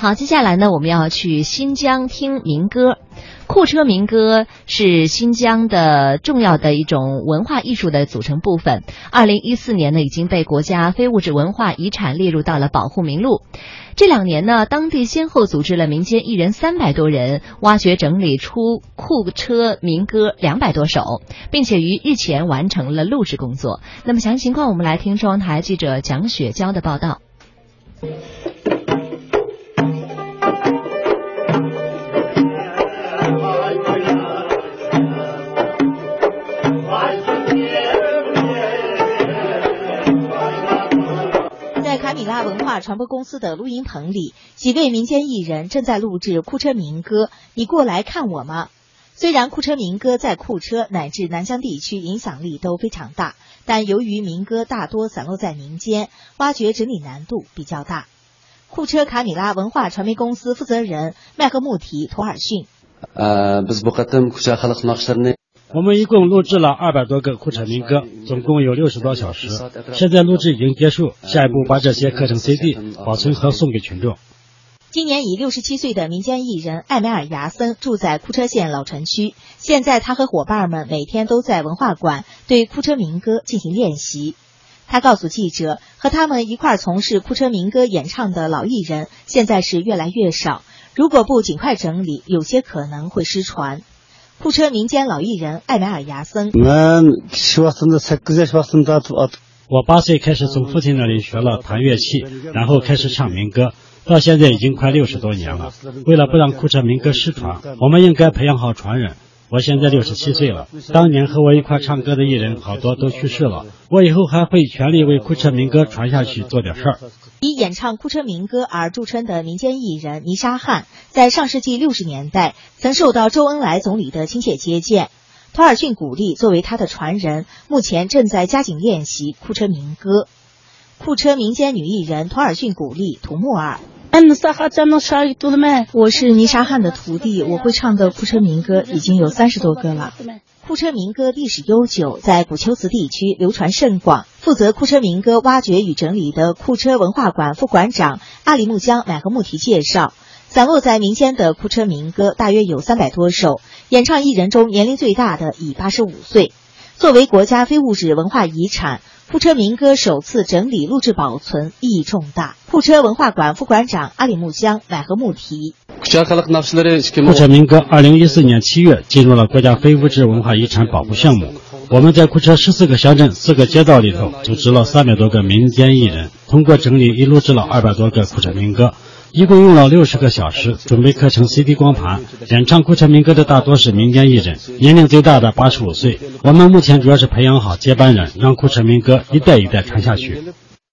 好，接下来呢，我们要去新疆听民歌。库车民歌是新疆的重要的一种文化艺术的组成部分。二零一四年呢，已经被国家非物质文化遗产列入到了保护名录。这两年呢，当地先后组织了民间艺人三百多人，挖掘整理出库车民歌两百多首，并且于日前完成了录制工作。那么详细情况，我们来听中央台记者蒋雪娇的报道。卡米拉文化传播公司的录音棚里，几位民间艺人正在录制库车民歌。你过来看我吗？虽然库车民歌在库车乃至南疆地区影响力都非常大，但由于民歌大多散落在民间，挖掘整理难度比较大。库车卡米拉文化传媒公司负责人麦克穆提·图尔逊。我们一共录制了二百多个库车民歌，总共有六十多小时。现在录制已经结束，下一步把这些刻成 CD，保存和送给群众。今年已六十七岁的民间艺人艾梅尔牙森住在库车县老城区，现在他和伙伴们每天都在文化馆对库车民歌进行练习。他告诉记者，和他们一块从事库车民歌演唱的老艺人现在是越来越少，如果不尽快整理，有些可能会失传。库车民间老艺人艾梅尔牙森。我八岁开始从父亲那里学了弹乐器，然后开始唱民歌，到现在已经快六十多年了。为了不让库车民歌失传，我们应该培养好传人。我现在六十七岁了，当年和我一块唱歌的艺人好多都去世了。我以后还会全力为库车民歌传下去做点事儿。以演唱库车民歌而著称的民间艺人尼沙汉，在上世纪六十年代曾受到周恩来总理的亲切接见。托尔逊鼓励作为他的传人，目前正在加紧练习库车民歌。库车民间女艺人托尔逊鼓励图木尔。我是尼沙汉的徒弟，我会唱的库车民歌已经有三十多个了。库车民歌历史悠久，在古丘兹地区流传甚广。负责库车民歌挖掘与整理的库车文化馆副馆长阿里木江乃和木提介绍，散落在民间的库车民歌大约有三百多首，演唱艺人中年龄最大的已八十五岁。作为国家非物质文化遗产。库车民歌首次整理录制保存意义重大。库车文化馆副馆长阿里木江乃和木提。库车民歌二零一四年七月进入了国家非物质文化遗产保护项目。我们在库车十四个乡镇、四个街道里头组织了三百多个民间艺人，通过整理，已录制了二百多个库车民歌。一共用了六十个小时，准备刻成 CD 光盘。演唱库车民歌的大多是民间艺人，年龄最大的八十五岁。我们目前主要是培养好接班人，让库车民歌一代一代传下去。